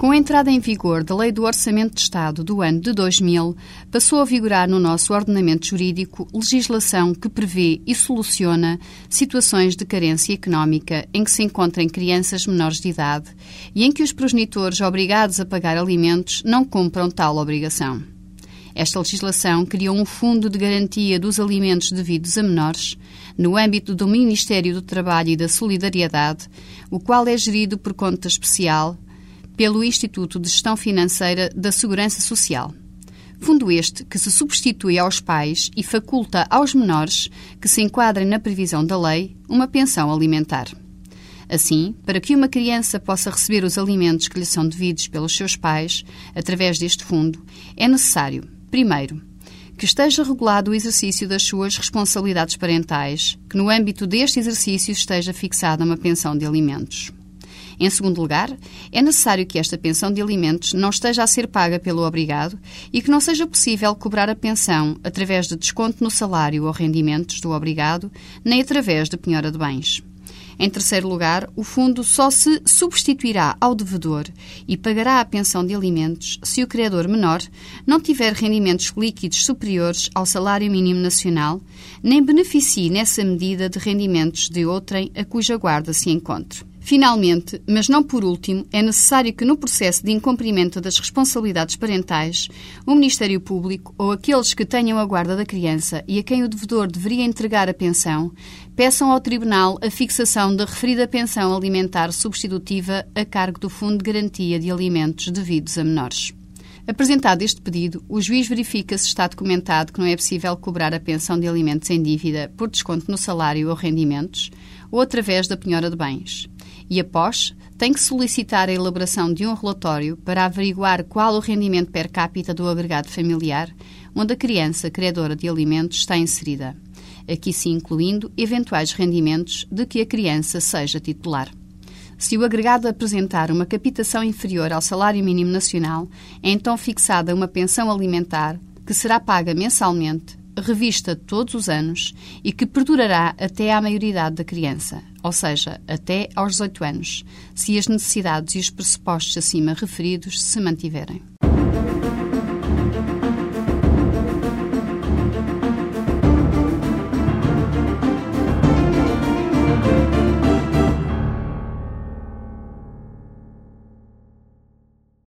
Com a entrada em vigor da Lei do Orçamento de Estado do ano de 2000, passou a vigorar no nosso ordenamento jurídico legislação que prevê e soluciona situações de carência económica em que se encontrem crianças menores de idade e em que os progenitores obrigados a pagar alimentos não cumpram tal obrigação. Esta legislação criou um fundo de garantia dos alimentos devidos a menores, no âmbito do Ministério do Trabalho e da Solidariedade, o qual é gerido por conta especial pelo Instituto de Gestão Financeira da Segurança Social. Fundo este que se substitui aos pais e faculta aos menores que se enquadrem na previsão da lei uma pensão alimentar. Assim, para que uma criança possa receber os alimentos que lhe são devidos pelos seus pais, através deste fundo, é necessário, primeiro, que esteja regulado o exercício das suas responsabilidades parentais, que no âmbito deste exercício esteja fixada uma pensão de alimentos. Em segundo lugar, é necessário que esta pensão de alimentos não esteja a ser paga pelo obrigado e que não seja possível cobrar a pensão através de desconto no salário ou rendimentos do obrigado, nem através de penhora de bens. Em terceiro lugar, o fundo só se substituirá ao devedor e pagará a pensão de alimentos se o credor menor não tiver rendimentos líquidos superiores ao salário mínimo nacional, nem beneficie nessa medida de rendimentos de outrem a cuja guarda se encontre. Finalmente, mas não por último, é necessário que no processo de incumprimento das responsabilidades parentais, o Ministério Público ou aqueles que tenham a guarda da criança e a quem o devedor deveria entregar a pensão, peçam ao Tribunal a fixação da referida pensão alimentar substitutiva a cargo do Fundo de Garantia de Alimentos devidos a menores. Apresentado este pedido, o juiz verifica se está documentado que não é possível cobrar a pensão de alimentos em dívida por desconto no salário ou rendimentos ou através da penhora de bens e, após, tem que solicitar a elaboração de um relatório para averiguar qual o rendimento per capita do agregado familiar onde a criança credora de alimentos está inserida, aqui sim incluindo eventuais rendimentos de que a criança seja titular. Se o agregado apresentar uma capitação inferior ao salário mínimo nacional, é então fixada uma pensão alimentar que será paga mensalmente revista todos os anos e que perdurará até à maioridade da criança, ou seja, até aos 18 anos, se as necessidades e os pressupostos acima referidos se mantiverem.